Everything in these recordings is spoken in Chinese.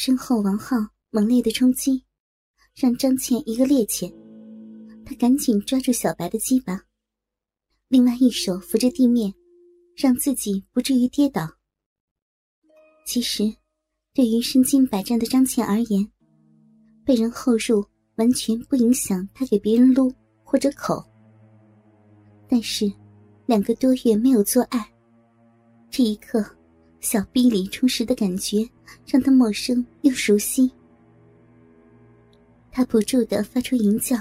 身后王浩猛烈的冲击，让张倩一个趔趄，他赶紧抓住小白的鸡巴，另外一手扶着地面，让自己不至于跌倒。其实，对于身经百战的张倩而言，被人后入完全不影响她给别人撸或者口。但是，两个多月没有做爱，这一刻，小臂里充实的感觉让他陌生又熟悉。他不住的发出淫叫，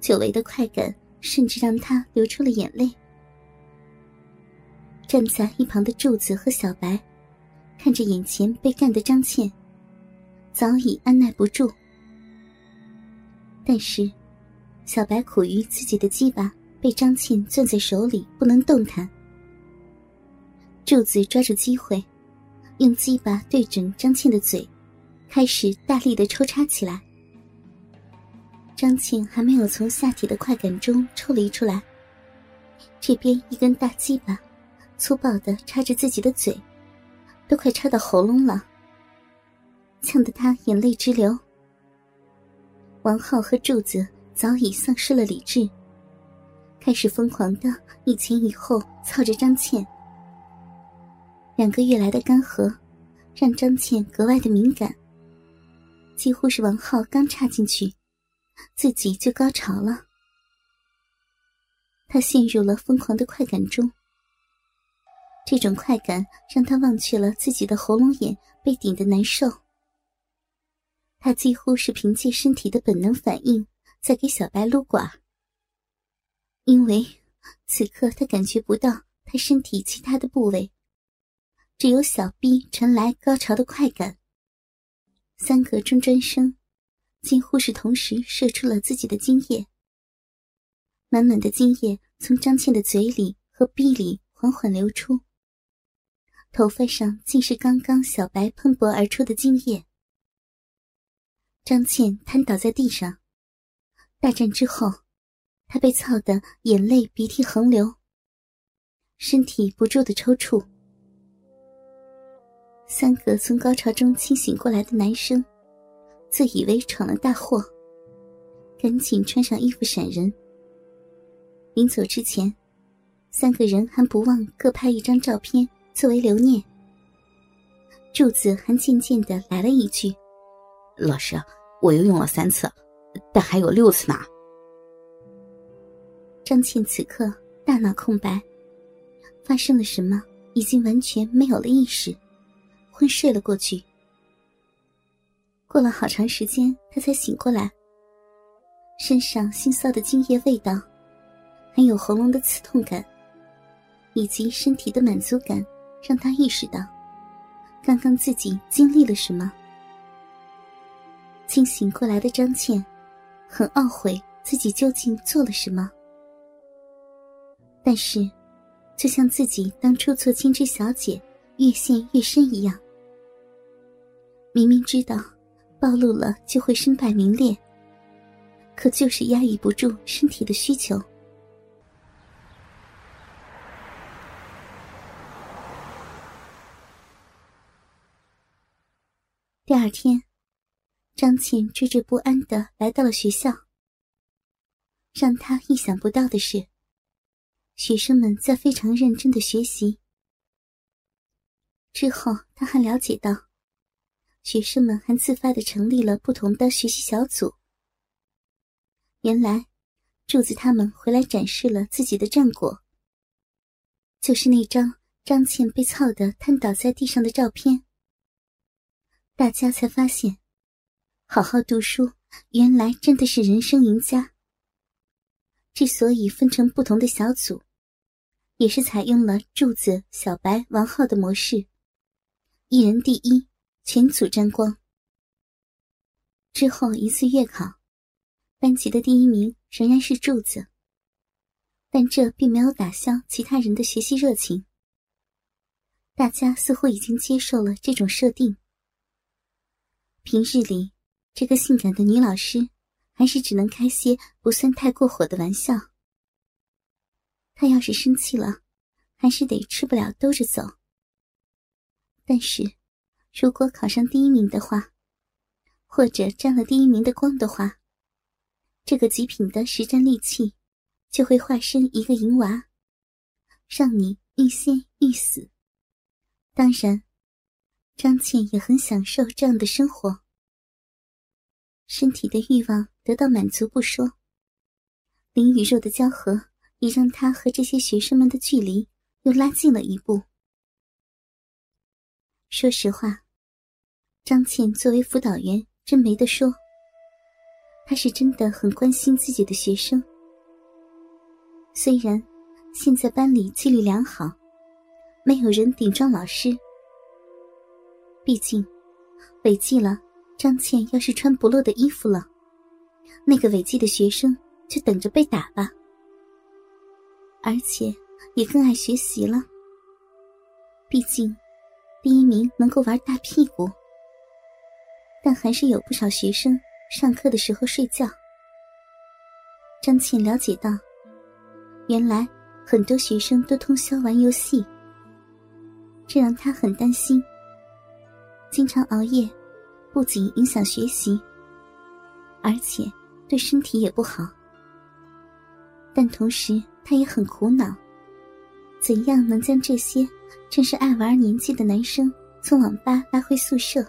久违的快感甚至让他流出了眼泪。站在一旁的柱子和小白。看着眼前被干的张倩，早已按耐不住。但是，小白苦于自己的鸡巴被张倩攥在手里不能动弹。柱子抓住机会，用鸡巴对准张倩的嘴，开始大力的抽插起来。张倩还没有从下体的快感中抽离出来，这边一根大鸡巴粗暴的插着自己的嘴。都快插到喉咙了，呛得他眼泪直流。王浩和柱子早已丧失了理智，开始疯狂的一前一后操着张倩。两个月来的干涸，让张倩格外的敏感。几乎是王浩刚插进去，自己就高潮了。他陷入了疯狂的快感中。这种快感让他忘却了自己的喉咙眼被顶的难受。他几乎是凭借身体的本能反应在给小白撸管，因为此刻他感觉不到他身体其他的部位，只有小臂传来高潮的快感。三个中专生几乎是同时射出了自己的精液，满满的精液从张倩的嘴里和臂里缓缓流出。头发上尽是刚刚小白喷薄而出的精液。张倩瘫倒在地上。大战之后，她被操得眼泪鼻涕横流，身体不住的抽搐。三个从高潮中清醒过来的男生，自以为闯了大祸，赶紧穿上衣服闪人。临走之前，三个人还不忘各拍一张照片。作为留念，柱子还渐渐的来了一句：“老师，我又用了三次，但还有六次呢。”张倩此刻大脑空白，发生了什么已经完全没有了意识，昏睡了过去。过了好长时间，他才醒过来，身上腥臊的精液味道，还有喉咙的刺痛感，以及身体的满足感。让他意识到，刚刚自己经历了什么。清醒过来的张倩，很懊悔自己究竟做了什么。但是，就像自己当初做金枝小姐越陷越深一样，明明知道暴露了就会身败名裂，可就是压抑不住身体的需求。第二天，张倩惴惴不安的来到了学校。让他意想不到的是，学生们在非常认真的学习。之后，他还了解到，学生们还自发的成立了不同的学习小组。原来，柱子他们回来展示了自己的战果，就是那张张倩被操的瘫倒在地上的照片。大家才发现，好好读书原来真的是人生赢家。之所以分成不同的小组，也是采用了柱子、小白、王浩的模式，一人第一，全组沾光。之后一次月考，班级的第一名仍然是柱子，但这并没有打消其他人的学习热情。大家似乎已经接受了这种设定。平日里，这个性感的女老师还是只能开些不算太过火的玩笑。她要是生气了，还是得吃不了兜着走。但是，如果考上第一名的话，或者沾了第一名的光的话，这个极品的实战利器就会化身一个银娃，让你欲仙欲死。当然，张倩也很享受这样的生活，身体的欲望得到满足不说，灵与肉的交合也让她和这些学生们的距离又拉近了一步。说实话，张倩作为辅导员真没得说，她是真的很关心自己的学生。虽然现在班里纪律良好。没有人顶撞老师，毕竟违纪了。张倩要是穿不落的衣服了，那个违纪的学生就等着被打吧。而且也更爱学习了。毕竟第一名能够玩大屁股，但还是有不少学生上课的时候睡觉。张倩了解到，原来很多学生都通宵玩游戏。这让他很担心。经常熬夜，不仅影响学习，而且对身体也不好。但同时，他也很苦恼：怎样能将这些正是爱玩年纪的男生从网吧拉回宿舍？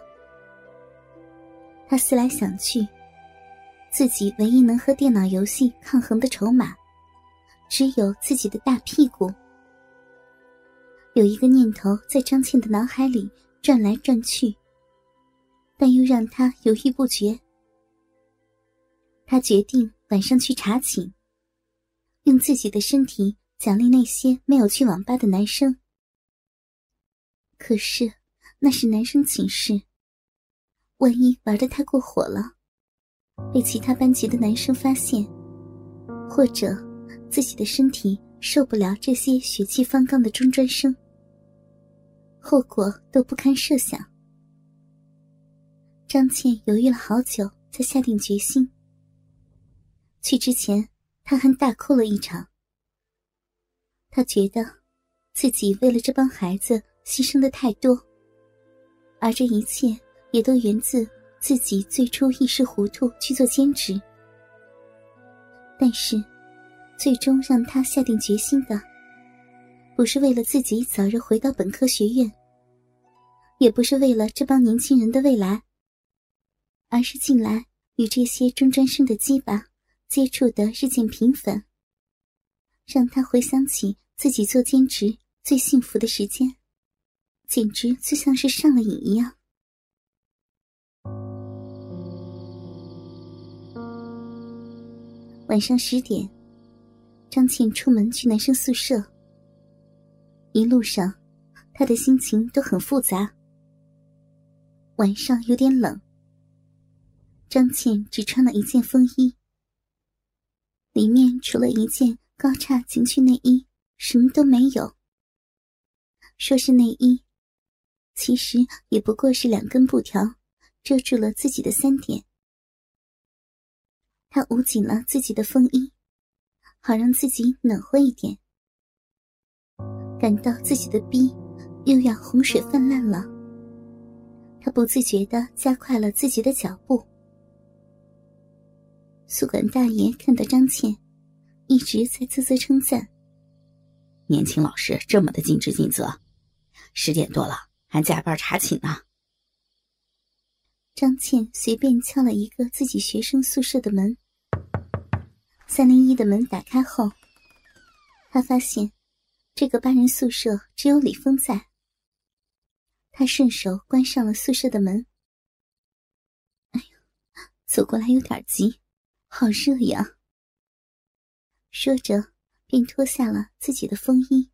他思来想去，自己唯一能和电脑游戏抗衡的筹码，只有自己的大屁股。有一个念头在张倩的脑海里转来转去，但又让他犹豫不决。他决定晚上去查寝，用自己的身体奖励那些没有去网吧的男生。可是那是男生寝室，万一玩的太过火了，被其他班级的男生发现，或者自己的身体受不了这些血气方刚的中专生。后果都不堪设想。张倩犹豫了好久，才下定决心。去之前，她还大哭了一场。他觉得，自己为了这帮孩子牺牲的太多，而这一切也都源自自己最初一时糊涂去做兼职。但是，最终让他下定决心的。不是为了自己早日回到本科学院，也不是为了这帮年轻人的未来，而是近来与这些中专生的鸡巴接触的日渐频繁，让他回想起自己做兼职最幸福的时间，简直就像是上了瘾一样。晚上十点，张倩出门去男生宿舍。一路上，他的心情都很复杂。晚上有点冷，张倩只穿了一件风衣，里面除了一件高叉情趣内衣，什么都没有。说是内衣，其实也不过是两根布条遮住了自己的三点。他捂紧了自己的风衣，好让自己暖和一点。感到自己的逼又要洪水泛滥了，他不自觉的加快了自己的脚步。宿管大爷看到张倩，一直在啧啧称赞：“年轻老师这么的尽职尽责，十点多了还加班查寝呢。”张倩随便敲了一个自己学生宿舍的门，三零一的门打开后，他发现。这个八人宿舍只有李峰在。他顺手关上了宿舍的门。哎呀，走过来有点急，好热呀！说着，便脱下了自己的风衣。